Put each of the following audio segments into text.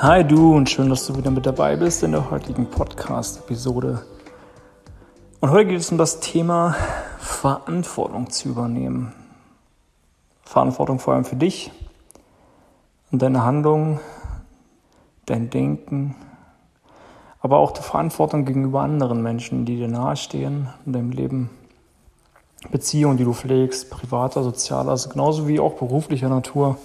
Hi du und schön, dass du wieder mit dabei bist in der heutigen Podcast-Episode. Und heute geht es um das Thema Verantwortung zu übernehmen. Verantwortung vor allem für dich und deine Handlungen, dein Denken, aber auch die Verantwortung gegenüber anderen Menschen, die dir nahestehen in deinem Leben. Beziehungen, die du pflegst, privater, sozialer, also genauso wie auch beruflicher Natur.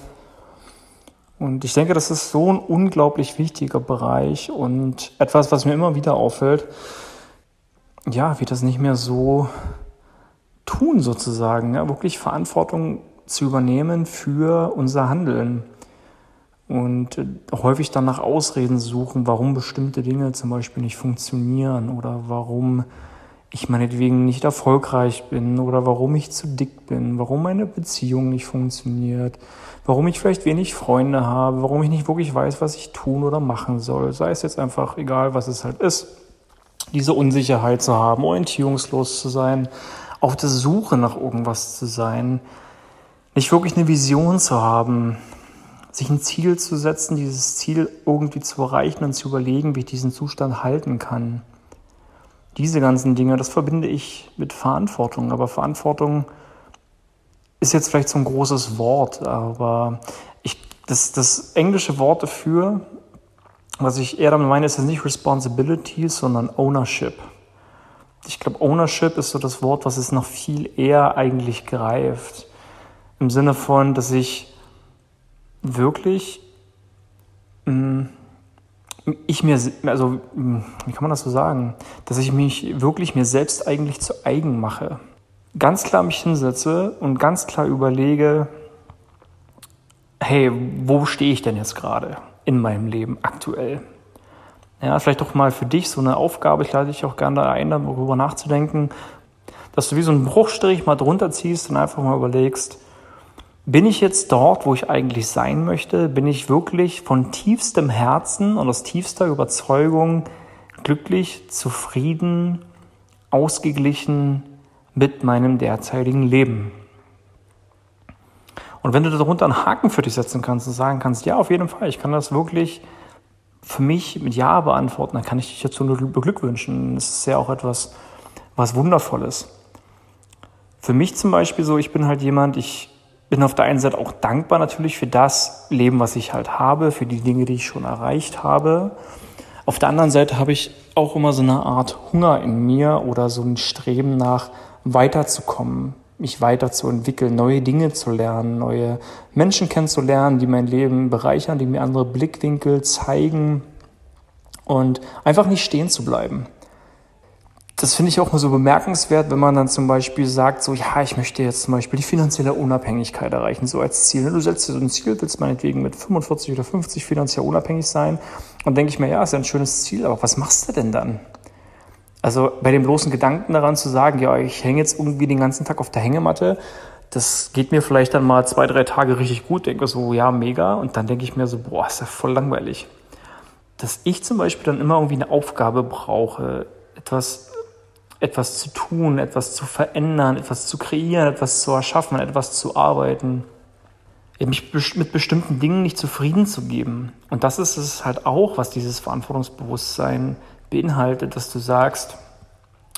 Und ich denke, das ist so ein unglaublich wichtiger Bereich und etwas, was mir immer wieder auffällt, ja, wie das nicht mehr so tun sozusagen, ja, wirklich Verantwortung zu übernehmen für unser Handeln und häufig dann nach Ausreden suchen, warum bestimmte Dinge zum Beispiel nicht funktionieren oder warum ich meinetwegen nicht erfolgreich bin oder warum ich zu dick bin, warum meine Beziehung nicht funktioniert, warum ich vielleicht wenig Freunde habe, warum ich nicht wirklich weiß, was ich tun oder machen soll. Sei es jetzt einfach egal, was es halt ist. Diese Unsicherheit zu haben, orientierungslos zu sein, auf der Suche nach irgendwas zu sein, nicht wirklich eine Vision zu haben, sich ein Ziel zu setzen, dieses Ziel irgendwie zu erreichen und zu überlegen, wie ich diesen Zustand halten kann diese ganzen Dinge, das verbinde ich mit Verantwortung. Aber Verantwortung ist jetzt vielleicht so ein großes Wort, aber ich, das, das englische Wort dafür, was ich eher damit meine, ist jetzt nicht Responsibility, sondern Ownership. Ich glaube, Ownership ist so das Wort, was es noch viel eher eigentlich greift. Im Sinne von, dass ich wirklich mh, mm, ich mir, also wie kann man das so sagen, dass ich mich wirklich mir selbst eigentlich zu eigen mache. Ganz klar mich hinsetze und ganz klar überlege, hey, wo stehe ich denn jetzt gerade in meinem Leben aktuell? Ja, vielleicht doch mal für dich so eine Aufgabe, ich lade dich auch gerne ein, darüber nachzudenken, dass du wie so einen Bruchstrich mal drunter ziehst und einfach mal überlegst, bin ich jetzt dort, wo ich eigentlich sein möchte? Bin ich wirklich von tiefstem Herzen und aus tiefster Überzeugung glücklich, zufrieden, ausgeglichen mit meinem derzeitigen Leben? Und wenn du darunter einen Haken für dich setzen kannst und sagen kannst, ja, auf jeden Fall, ich kann das wirklich für mich mit Ja beantworten, dann kann ich dich dazu nur beglückwünschen. Das ist ja auch etwas, was Wundervolles. Für mich zum Beispiel so, ich bin halt jemand, ich bin auf der einen Seite auch dankbar natürlich für das Leben, was ich halt habe, für die Dinge, die ich schon erreicht habe. Auf der anderen Seite habe ich auch immer so eine Art Hunger in mir oder so ein Streben nach weiterzukommen, mich weiterzuentwickeln, neue Dinge zu lernen, neue Menschen kennenzulernen, die mein Leben bereichern, die mir andere Blickwinkel zeigen und einfach nicht stehen zu bleiben das finde ich auch mal so bemerkenswert, wenn man dann zum Beispiel sagt, so, ja, ich möchte jetzt zum Beispiel die finanzielle Unabhängigkeit erreichen, so als Ziel. Du setzt dir so ein Ziel, willst meinetwegen mit 45 oder 50 finanziell unabhängig sein. Und denke ich mir, ja, ist ja ein schönes Ziel, aber was machst du denn dann? Also bei dem bloßen Gedanken daran zu sagen, ja, ich hänge jetzt irgendwie den ganzen Tag auf der Hängematte, das geht mir vielleicht dann mal zwei, drei Tage richtig gut, denke so, ja, mega. Und dann denke ich mir so, boah, ist ja voll langweilig. Dass ich zum Beispiel dann immer irgendwie eine Aufgabe brauche, etwas etwas zu tun, etwas zu verändern, etwas zu kreieren, etwas zu erschaffen, etwas zu arbeiten. Mich mit bestimmten Dingen nicht zufrieden zu geben. Und das ist es halt auch, was dieses Verantwortungsbewusstsein beinhaltet, dass du sagst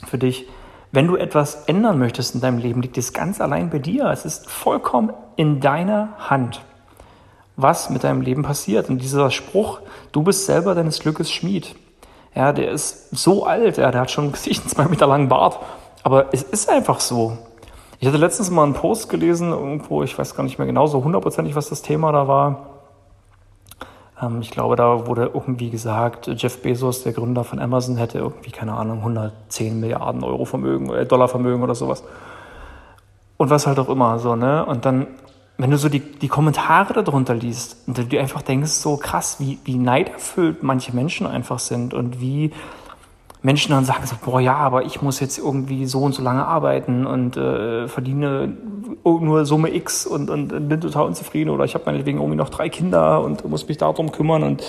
für dich, wenn du etwas ändern möchtest in deinem Leben, liegt es ganz allein bei dir. Es ist vollkommen in deiner Hand, was mit deinem Leben passiert. Und dieser Spruch, du bist selber deines Glückes Schmied, ja, der ist so alt, ja, der hat schon sich einen zwei Meter langen Bart. Aber es ist einfach so. Ich hatte letztens mal einen Post gelesen, irgendwo, ich weiß gar nicht mehr genau so hundertprozentig, was das Thema da war. Ähm, ich glaube, da wurde irgendwie gesagt, Jeff Bezos, der Gründer von Amazon, hätte irgendwie, keine Ahnung, 110 Milliarden Euro Vermögen, äh, Dollar Vermögen oder sowas. Und was halt auch immer so, ne? Und dann wenn du so die, die Kommentare darunter liest und du einfach denkst, so krass, wie, wie neiderfüllt manche Menschen einfach sind und wie Menschen dann sagen so, boah ja, aber ich muss jetzt irgendwie so und so lange arbeiten und äh, verdiene nur Summe X und, und, und bin total unzufrieden oder ich habe meinetwegen irgendwie noch drei Kinder und muss mich darum kümmern und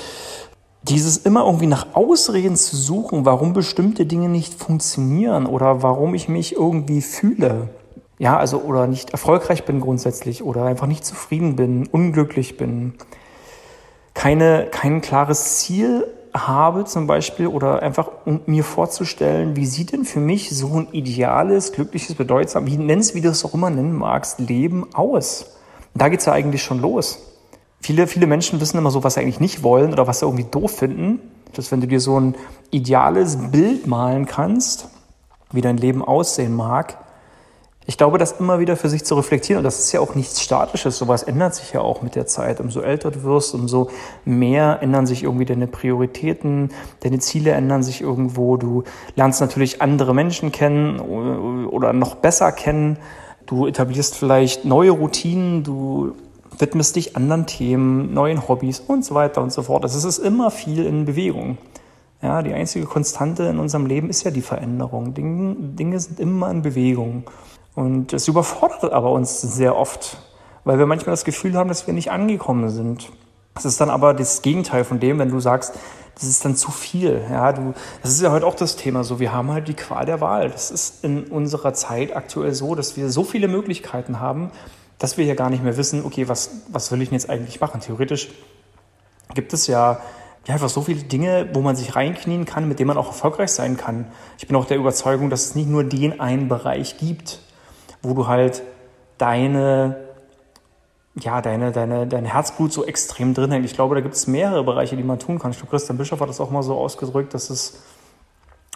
dieses immer irgendwie nach Ausreden zu suchen, warum bestimmte Dinge nicht funktionieren oder warum ich mich irgendwie fühle ja, also oder nicht erfolgreich bin grundsätzlich oder einfach nicht zufrieden bin, unglücklich bin. keine, kein klares Ziel habe zum Beispiel oder einfach um mir vorzustellen, wie sieht denn für mich so ein ideales, glückliches, bedeutsam, wie nennst, wie du es auch immer nennen magst, Leben aus? Da geht's ja eigentlich schon los. Viele, viele Menschen wissen immer so, was sie eigentlich nicht wollen oder was sie irgendwie doof finden. Dass wenn du dir so ein ideales Bild malen kannst, wie dein Leben aussehen mag, ich glaube, das immer wieder für sich zu reflektieren, und das ist ja auch nichts Statisches, sowas ändert sich ja auch mit der Zeit. Umso älter du wirst, umso mehr ändern sich irgendwie deine Prioritäten, deine Ziele ändern sich irgendwo. Du lernst natürlich andere Menschen kennen oder noch besser kennen. Du etablierst vielleicht neue Routinen, du widmest dich anderen Themen, neuen Hobbys und so weiter und so fort. Es ist immer viel in Bewegung. Ja, die einzige Konstante in unserem Leben ist ja die Veränderung. Dinge, Dinge sind immer in Bewegung. Und es überfordert aber uns sehr oft, weil wir manchmal das Gefühl haben, dass wir nicht angekommen sind. Das ist dann aber das Gegenteil von dem, wenn du sagst, das ist dann zu viel. Ja, du, das ist ja heute auch das Thema so. Wir haben halt die Qual der Wahl. Das ist in unserer Zeit aktuell so, dass wir so viele Möglichkeiten haben, dass wir ja gar nicht mehr wissen, okay, was, was will ich denn jetzt eigentlich machen? Theoretisch gibt es ja, ja einfach so viele Dinge, wo man sich reinknien kann, mit denen man auch erfolgreich sein kann. Ich bin auch der Überzeugung, dass es nicht nur den einen Bereich gibt, wo du halt deine, ja, deine, deine, dein Herzblut so extrem drin hängt. Ich glaube, da gibt es mehrere Bereiche, die man tun kann. Ich glaube, Christian Bischof hat das auch mal so ausgedrückt, dass es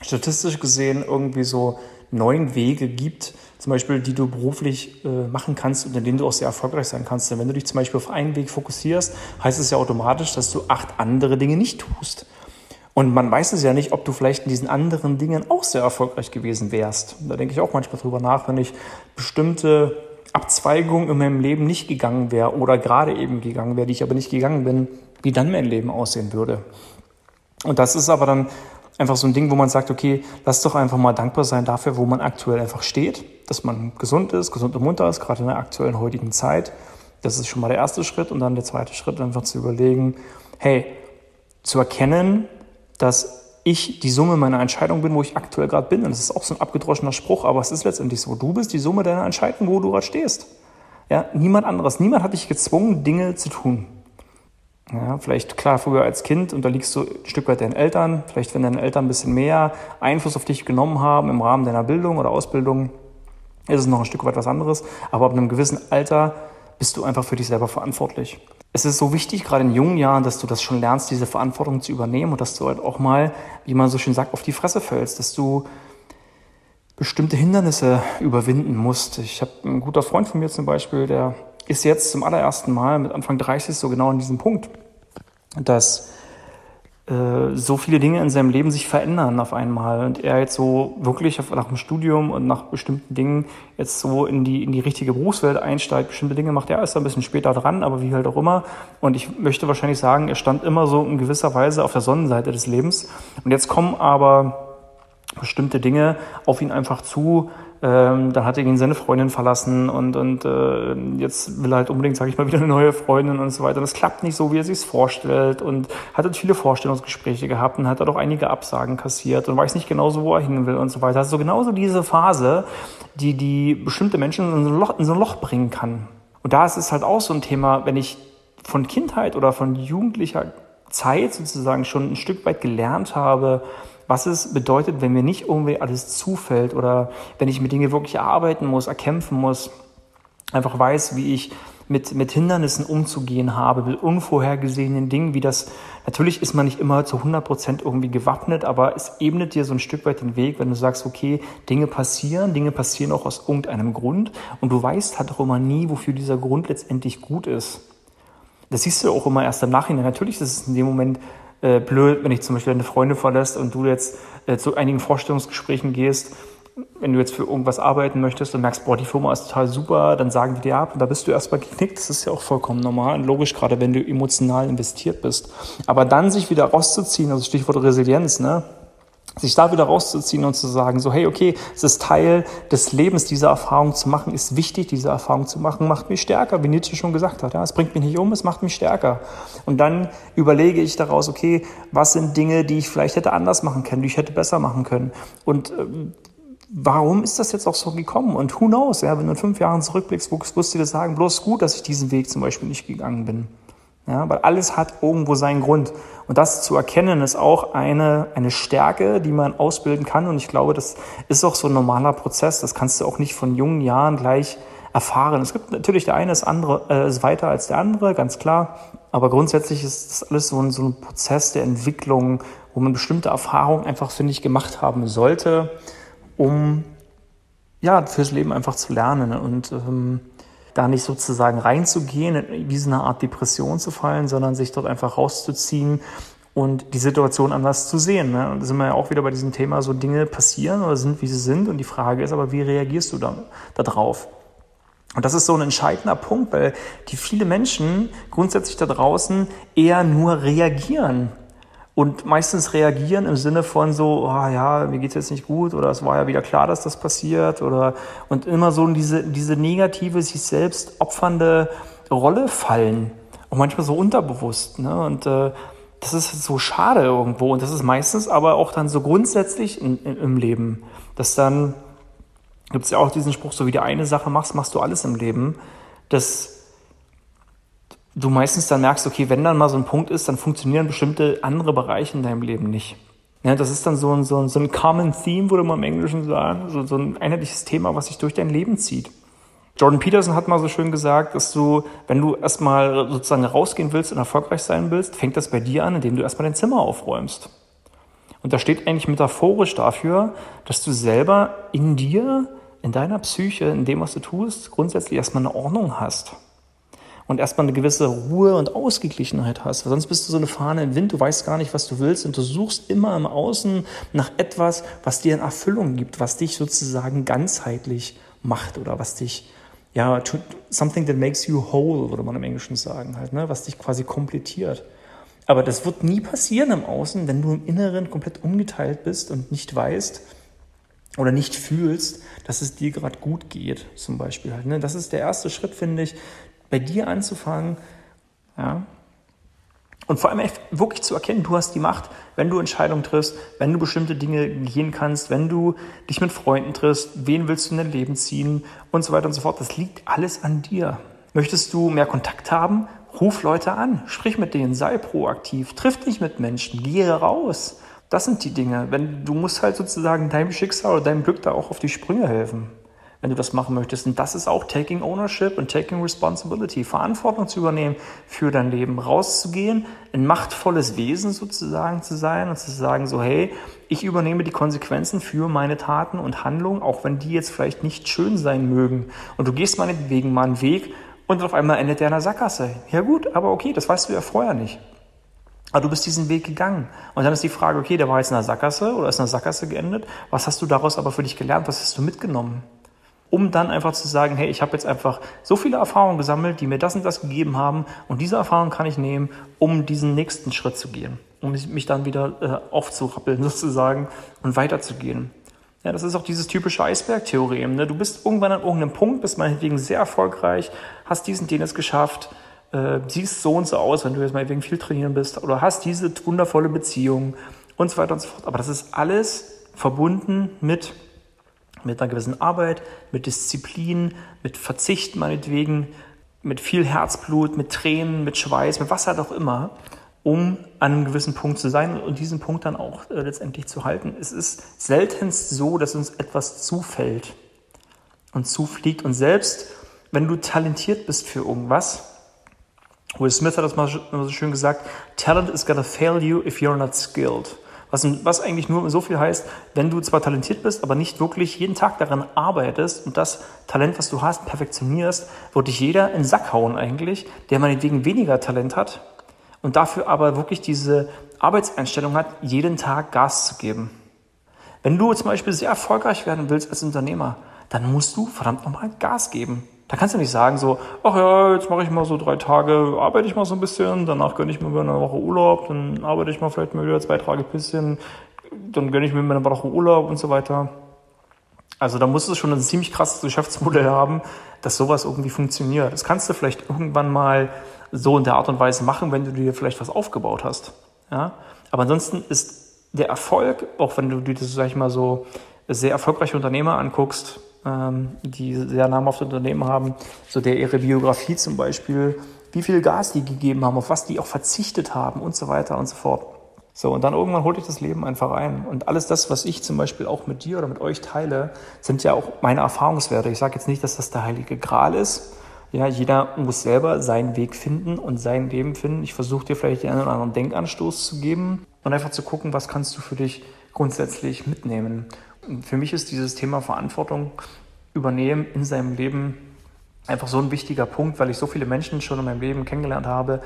statistisch gesehen irgendwie so neun Wege gibt, zum Beispiel, die du beruflich äh, machen kannst und in denen du auch sehr erfolgreich sein kannst. Denn wenn du dich zum Beispiel auf einen Weg fokussierst, heißt es ja automatisch, dass du acht andere Dinge nicht tust. Und man weiß es ja nicht, ob du vielleicht in diesen anderen Dingen auch sehr erfolgreich gewesen wärst. Da denke ich auch manchmal drüber nach, wenn ich bestimmte Abzweigungen in meinem Leben nicht gegangen wäre oder gerade eben gegangen wäre, die ich aber nicht gegangen bin, wie dann mein Leben aussehen würde. Und das ist aber dann einfach so ein Ding, wo man sagt, okay, lass doch einfach mal dankbar sein dafür, wo man aktuell einfach steht, dass man gesund ist, gesund und munter ist, gerade in der aktuellen heutigen Zeit. Das ist schon mal der erste Schritt und dann der zweite Schritt einfach zu überlegen, hey, zu erkennen, dass ich die Summe meiner Entscheidung bin, wo ich aktuell gerade bin. Und das ist auch so ein abgedroschener Spruch, aber es ist letztendlich so. Du bist die Summe deiner Entscheidung, wo du gerade stehst. Ja, niemand anderes. Niemand hat dich gezwungen, Dinge zu tun. Ja, vielleicht klar, früher als Kind unterliegst du ein Stück weit deinen Eltern. Vielleicht, wenn deine Eltern ein bisschen mehr Einfluss auf dich genommen haben im Rahmen deiner Bildung oder Ausbildung, ist es noch ein Stück weit was anderes. Aber ab einem gewissen Alter bist du einfach für dich selber verantwortlich es ist so wichtig, gerade in jungen Jahren, dass du das schon lernst, diese Verantwortung zu übernehmen und dass du halt auch mal, wie man so schön sagt, auf die Fresse fällst, dass du bestimmte Hindernisse überwinden musst. Ich habe einen guter Freund von mir zum Beispiel, der ist jetzt zum allerersten Mal mit Anfang 30 so genau an diesem Punkt, dass äh, so viele Dinge in seinem Leben sich verändern auf einmal und er jetzt so wirklich nach dem Studium und nach bestimmten Dingen jetzt so in die, in die richtige Berufswelt einsteigt, bestimmte Dinge macht, er ist ein bisschen später dran, aber wie halt auch immer. Und ich möchte wahrscheinlich sagen, er stand immer so in gewisser Weise auf der Sonnenseite des Lebens. Und jetzt kommen aber bestimmte Dinge auf ihn einfach zu, ähm, dann hat er ihn seine Freundin verlassen und, und äh, jetzt will er halt unbedingt, sage ich mal, wieder eine neue Freundin und so weiter. Und es klappt nicht so, wie er sich vorstellt und hat halt viele Vorstellungsgespräche gehabt und hat er doch einige Absagen kassiert und weiß nicht genauso, wo er hin will und so weiter. Also genauso diese Phase, die die bestimmte Menschen in so, ein Loch, in so ein Loch bringen kann. Und da ist es halt auch so ein Thema, wenn ich von Kindheit oder von jugendlicher Zeit sozusagen schon ein Stück weit gelernt habe, was es bedeutet, wenn mir nicht irgendwie alles zufällt oder wenn ich mit Dingen wirklich arbeiten muss, erkämpfen muss, einfach weiß, wie ich mit, mit Hindernissen umzugehen habe, mit unvorhergesehenen Dingen, wie das, natürlich ist man nicht immer zu 100 Prozent irgendwie gewappnet, aber es ebnet dir so ein Stück weit den Weg, wenn du sagst, okay, Dinge passieren, Dinge passieren auch aus irgendeinem Grund und du weißt halt auch immer nie, wofür dieser Grund letztendlich gut ist. Das siehst du auch immer erst im Nachhinein. Natürlich ist es in dem Moment äh, blöd, wenn ich zum Beispiel deine Freunde verlässt und du jetzt äh, zu einigen Vorstellungsgesprächen gehst, wenn du jetzt für irgendwas arbeiten möchtest und merkst, boah, die Firma ist total super, dann sagen die dir ab und da bist du erstmal geknickt. Das ist ja auch vollkommen normal und logisch, gerade wenn du emotional investiert bist. Aber dann sich wieder rauszuziehen, also Stichwort Resilienz, ne? Sich da wieder rauszuziehen und zu sagen, so hey, okay, es ist Teil des Lebens, diese Erfahrung zu machen, ist wichtig, diese Erfahrung zu machen, macht mich stärker, wie Nietzsche schon gesagt hat. Ja, es bringt mich nicht um, es macht mich stärker. Und dann überlege ich daraus, okay, was sind Dinge, die ich vielleicht hätte anders machen können, die ich hätte besser machen können. Und ähm, warum ist das jetzt auch so gekommen? Und who knows, ja, wenn du in fünf Jahren zurückblickst, wirst du dir sagen, bloß gut, dass ich diesen Weg zum Beispiel nicht gegangen bin. Ja, weil alles hat irgendwo seinen Grund. Und das zu erkennen ist auch eine, eine Stärke, die man ausbilden kann. Und ich glaube, das ist auch so ein normaler Prozess. Das kannst du auch nicht von jungen Jahren gleich erfahren. Es gibt natürlich der eine ist, andere, äh, ist weiter als der andere, ganz klar. Aber grundsätzlich ist das alles so ein, so ein Prozess der Entwicklung, wo man bestimmte Erfahrungen einfach, finde ich, gemacht haben sollte, um ja, fürs Leben einfach zu lernen und ähm, da nicht sozusagen reinzugehen, wie so eine Art Depression zu fallen, sondern sich dort einfach rauszuziehen und die Situation anders zu sehen. Ne? Und da sind wir ja auch wieder bei diesem Thema, so Dinge passieren oder sind, wie sie sind. Und die Frage ist aber, wie reagierst du da, da drauf? Und das ist so ein entscheidender Punkt, weil die viele Menschen grundsätzlich da draußen eher nur reagieren. Und meistens reagieren im Sinne von so, oh ja, mir geht's jetzt nicht gut oder es war ja wieder klar, dass das passiert oder und immer so in diese, diese negative, sich selbst opfernde Rolle fallen. Und manchmal so unterbewusst. Ne? Und äh, das ist so schade irgendwo. Und das ist meistens aber auch dann so grundsätzlich in, in, im Leben, dass dann gibt es ja auch diesen Spruch, so wie du eine Sache machst, machst du alles im Leben. Dass du meistens dann merkst, okay, wenn dann mal so ein Punkt ist, dann funktionieren bestimmte andere Bereiche in deinem Leben nicht. Ja, das ist dann so ein, so ein, so ein common theme, würde man im Englischen sagen, so, so ein einheitliches Thema, was sich durch dein Leben zieht. Jordan Peterson hat mal so schön gesagt, dass du, wenn du erstmal sozusagen rausgehen willst und erfolgreich sein willst, fängt das bei dir an, indem du erstmal dein Zimmer aufräumst. Und da steht eigentlich metaphorisch dafür, dass du selber in dir in deiner Psyche, in dem, was du tust, grundsätzlich erstmal eine Ordnung hast. Und erstmal eine gewisse Ruhe und Ausgeglichenheit hast. Weil sonst bist du so eine Fahne im Wind, du weißt gar nicht, was du willst und du suchst immer im Außen nach etwas, was dir eine Erfüllung gibt, was dich sozusagen ganzheitlich macht oder was dich, ja, something that makes you whole, würde man im Englischen sagen, halt, ne, was dich quasi komplettiert. Aber das wird nie passieren im Außen, wenn du im Inneren komplett ungeteilt bist und nicht weißt, oder nicht fühlst, dass es dir gerade gut geht, zum Beispiel halt. Ne? Das ist der erste Schritt, finde ich, bei dir anzufangen, ja. Und vor allem wirklich zu erkennen, du hast die Macht, wenn du Entscheidungen triffst, wenn du bestimmte Dinge gehen kannst, wenn du dich mit Freunden triffst, wen willst du in dein Leben ziehen und so weiter und so fort. Das liegt alles an dir. Möchtest du mehr Kontakt haben? Ruf Leute an, sprich mit denen, sei proaktiv, triff dich mit Menschen, gehe raus. Das sind die Dinge. Wenn, du musst halt sozusagen deinem Schicksal oder deinem Glück da auch auf die Sprünge helfen, wenn du das machen möchtest. Und das ist auch Taking Ownership und Taking Responsibility, Verantwortung zu übernehmen für dein Leben, rauszugehen, ein machtvolles Wesen sozusagen zu sein und zu sagen so, hey, ich übernehme die Konsequenzen für meine Taten und Handlungen, auch wenn die jetzt vielleicht nicht schön sein mögen. Und du gehst meinetwegen mal einen Weg und auf einmal endet der in einer Sackgasse. Ja gut, aber okay, das weißt du ja vorher nicht. Aber du bist diesen Weg gegangen. Und dann ist die Frage, okay, der war jetzt in der Sackgasse oder ist in der Sackgasse geendet. Was hast du daraus aber für dich gelernt? Was hast du mitgenommen? Um dann einfach zu sagen, hey, ich habe jetzt einfach so viele Erfahrungen gesammelt, die mir das und das gegeben haben. Und diese Erfahrung kann ich nehmen, um diesen nächsten Schritt zu gehen. Um mich dann wieder äh, aufzurappeln sozusagen und weiterzugehen. Ja, das ist auch dieses typische Eisbergtheorem. Ne? Du bist irgendwann an irgendeinem Punkt, bist meinetwegen sehr erfolgreich, hast diesen, den es geschafft, äh, siehst so und so aus, wenn du jetzt mal wegen viel trainieren bist oder hast diese wundervolle Beziehung und so weiter und so fort. Aber das ist alles verbunden mit, mit einer gewissen Arbeit, mit Disziplin, mit Verzicht meinetwegen, mit viel Herzblut, mit Tränen, mit Schweiß, mit was halt auch immer, um an einem gewissen Punkt zu sein und diesen Punkt dann auch äh, letztendlich zu halten. Es ist seltenst so, dass uns etwas zufällt und zufliegt und selbst wenn du talentiert bist für irgendwas, Will Smith hat das mal so schön gesagt, Talent is gonna fail you if you're not skilled. Was, was eigentlich nur so viel heißt, wenn du zwar talentiert bist, aber nicht wirklich jeden Tag daran arbeitest und das Talent, was du hast, perfektionierst, wird dich jeder in den Sack hauen eigentlich, der meinetwegen weniger Talent hat und dafür aber wirklich diese Arbeitseinstellung hat, jeden Tag Gas zu geben. Wenn du zum Beispiel sehr erfolgreich werden willst als Unternehmer, dann musst du verdammt nochmal Gas geben. Da kannst du nicht sagen so, ach ja, jetzt mache ich mal so drei Tage, arbeite ich mal so ein bisschen, danach gönne ich mir wieder eine Woche Urlaub, dann arbeite ich mal vielleicht mal wieder zwei Tage ein bisschen, dann gönne ich mir eine Woche Urlaub und so weiter. Also da musst du schon ein ziemlich krasses Geschäftsmodell haben, dass sowas irgendwie funktioniert. Das kannst du vielleicht irgendwann mal so in der Art und Weise machen, wenn du dir vielleicht was aufgebaut hast. Ja? Aber ansonsten ist der Erfolg, auch wenn du dir das, sag ich mal, so sehr erfolgreiche Unternehmer anguckst, ähm, die sehr namhafte Unternehmen haben, so der ihre Biografie zum Beispiel, wie viel Gas die gegeben haben, auf was die auch verzichtet haben und so weiter und so fort. So, und dann irgendwann holt dich das Leben einfach ein. Und alles das, was ich zum Beispiel auch mit dir oder mit euch teile, sind ja auch meine Erfahrungswerte. Ich sage jetzt nicht, dass das der heilige Gral ist. Ja, jeder muss selber seinen Weg finden und sein Leben finden. Ich versuche dir vielleicht den einen oder anderen Denkanstoß zu geben und einfach zu gucken, was kannst du für dich grundsätzlich mitnehmen. Für mich ist dieses Thema Verantwortung übernehmen in seinem Leben einfach so ein wichtiger Punkt, weil ich so viele Menschen schon in meinem Leben kennengelernt habe,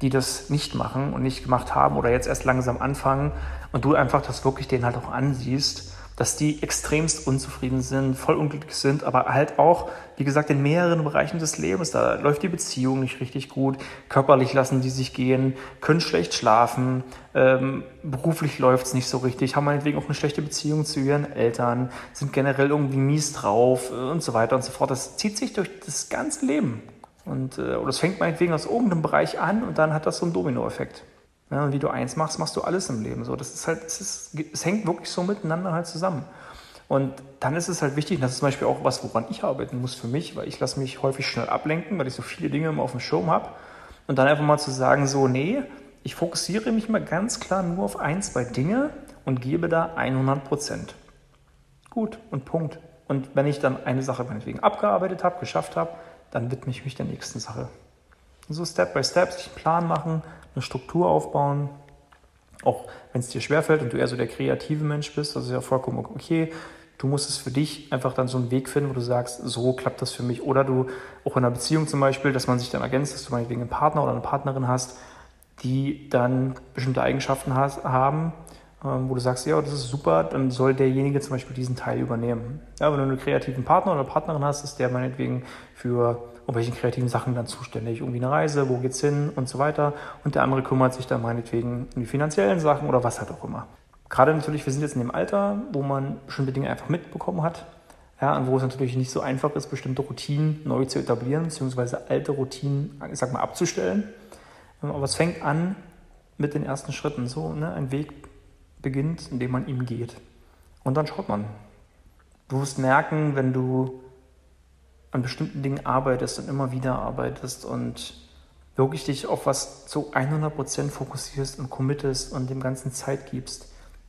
die das nicht machen und nicht gemacht haben oder jetzt erst langsam anfangen und du einfach das wirklich denen halt auch ansiehst dass die extremst unzufrieden sind, voll unglücklich sind, aber halt auch, wie gesagt, in mehreren Bereichen des Lebens. Da läuft die Beziehung nicht richtig gut, körperlich lassen die sich gehen, können schlecht schlafen, ähm, beruflich läuft's nicht so richtig, haben meinetwegen auch eine schlechte Beziehung zu ihren Eltern, sind generell irgendwie mies drauf äh, und so weiter und so fort. Das zieht sich durch das ganze Leben. Und, äh, oder es fängt meinetwegen aus irgendeinem Bereich an und dann hat das so einen Dominoeffekt. Ja, und wie du eins machst, machst du alles im Leben. So, das ist halt, es, ist, es hängt wirklich so miteinander halt zusammen. Und dann ist es halt wichtig, das ist zum Beispiel auch was, woran ich arbeiten muss für mich, weil ich lasse mich häufig schnell ablenken, weil ich so viele Dinge immer auf dem Schirm habe. Und dann einfach mal zu sagen, so, nee, ich fokussiere mich mal ganz klar nur auf ein, zwei Dinge und gebe da 100 Prozent. Gut und Punkt. Und wenn ich dann eine Sache meinetwegen abgearbeitet habe, geschafft habe, dann widme ich mich der nächsten Sache. So Step by Step sich einen Plan machen, eine Struktur aufbauen. Auch wenn es dir schwerfällt und du eher so der kreative Mensch bist, das ist ja vollkommen okay. Du musst es für dich einfach dann so einen Weg finden, wo du sagst, so klappt das für mich. Oder du auch in einer Beziehung zum Beispiel, dass man sich dann ergänzt, dass du meinetwegen einen Partner oder eine Partnerin hast, die dann bestimmte Eigenschaften has, haben, ähm, wo du sagst, ja, das ist super, dann soll derjenige zum Beispiel diesen Teil übernehmen. Ja, wenn du einen kreativen Partner oder Partnerin hast, ist der meinetwegen für irgendwelchen kreativen Sachen dann zuständig. Irgendwie eine Reise, wo geht's hin und so weiter. Und der andere kümmert sich dann meinetwegen um die finanziellen Sachen oder was halt auch immer. Gerade natürlich, wir sind jetzt in dem Alter, wo man bestimmte Dinge einfach mitbekommen hat. Ja, und wo es natürlich nicht so einfach ist, bestimmte Routinen neu zu etablieren, beziehungsweise alte Routinen, ich sag mal, abzustellen. Aber es fängt an mit den ersten Schritten. So, ne? ein Weg beginnt, indem man ihm geht. Und dann schaut man. Du wirst merken, wenn du an bestimmten Dingen arbeitest und immer wieder arbeitest und wirklich dich auf was zu 100% fokussierst und committest und dem Ganzen Zeit gibst,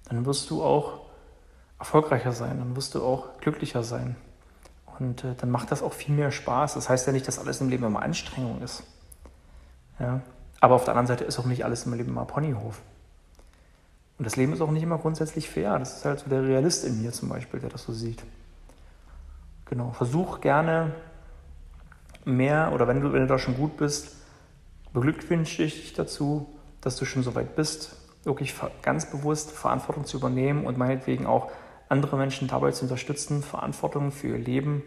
dann wirst du auch erfolgreicher sein, dann wirst du auch glücklicher sein. Und äh, dann macht das auch viel mehr Spaß. Das heißt ja nicht, dass alles im Leben immer Anstrengung ist. Ja? Aber auf der anderen Seite ist auch nicht alles im Leben immer Ponyhof. Und das Leben ist auch nicht immer grundsätzlich fair. Das ist halt so der Realist in mir zum Beispiel, der das so sieht. Genau, versuch gerne mehr oder wenn du, wenn du da schon gut bist, beglückwünsche ich dich dazu, dass du schon so weit bist, wirklich ganz bewusst Verantwortung zu übernehmen und meinetwegen auch andere Menschen dabei zu unterstützen, Verantwortung für ihr Leben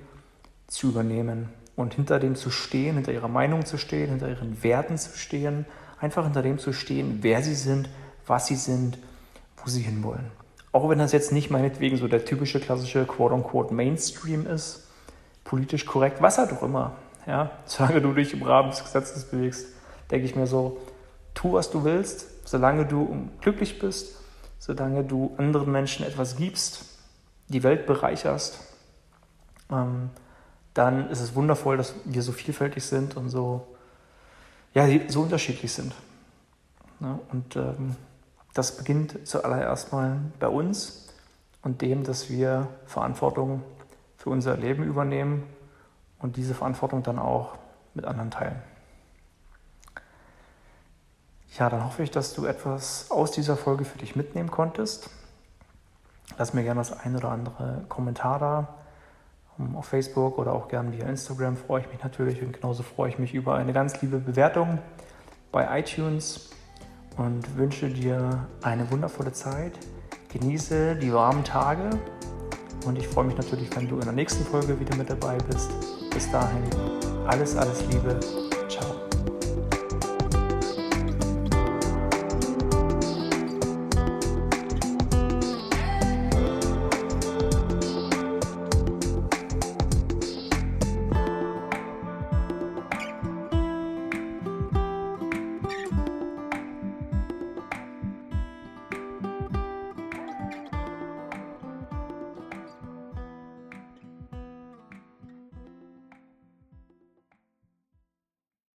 zu übernehmen und hinter dem zu stehen, hinter ihrer Meinung zu stehen, hinter ihren Werten zu stehen, einfach hinter dem zu stehen, wer sie sind, was sie sind, wo sie hinwollen. Auch wenn das jetzt nicht meinetwegen so der typische klassische quote-unquote Mainstream ist, politisch korrekt, was halt auch immer. Ja, solange du dich im Rahmen des Gesetzes bewegst, denke ich mir so, tu, was du willst, solange du glücklich bist, solange du anderen Menschen etwas gibst, die Welt bereicherst, ähm, dann ist es wundervoll, dass wir so vielfältig sind und so, ja, so unterschiedlich sind. Ja, und ähm, das beginnt zuallererst mal bei uns und dem, dass wir Verantwortung für unser Leben übernehmen und diese Verantwortung dann auch mit anderen teilen. Ja, dann hoffe ich, dass du etwas aus dieser Folge für dich mitnehmen konntest. Lass mir gerne das ein oder andere Kommentar da auf Facebook oder auch gerne via Instagram. Freue ich mich natürlich und genauso freue ich mich über eine ganz liebe Bewertung bei iTunes und wünsche dir eine wundervolle Zeit. Genieße die warmen Tage und ich freue mich natürlich, wenn du in der nächsten Folge wieder mit dabei bist. Bis dahin, alles, alles Liebe,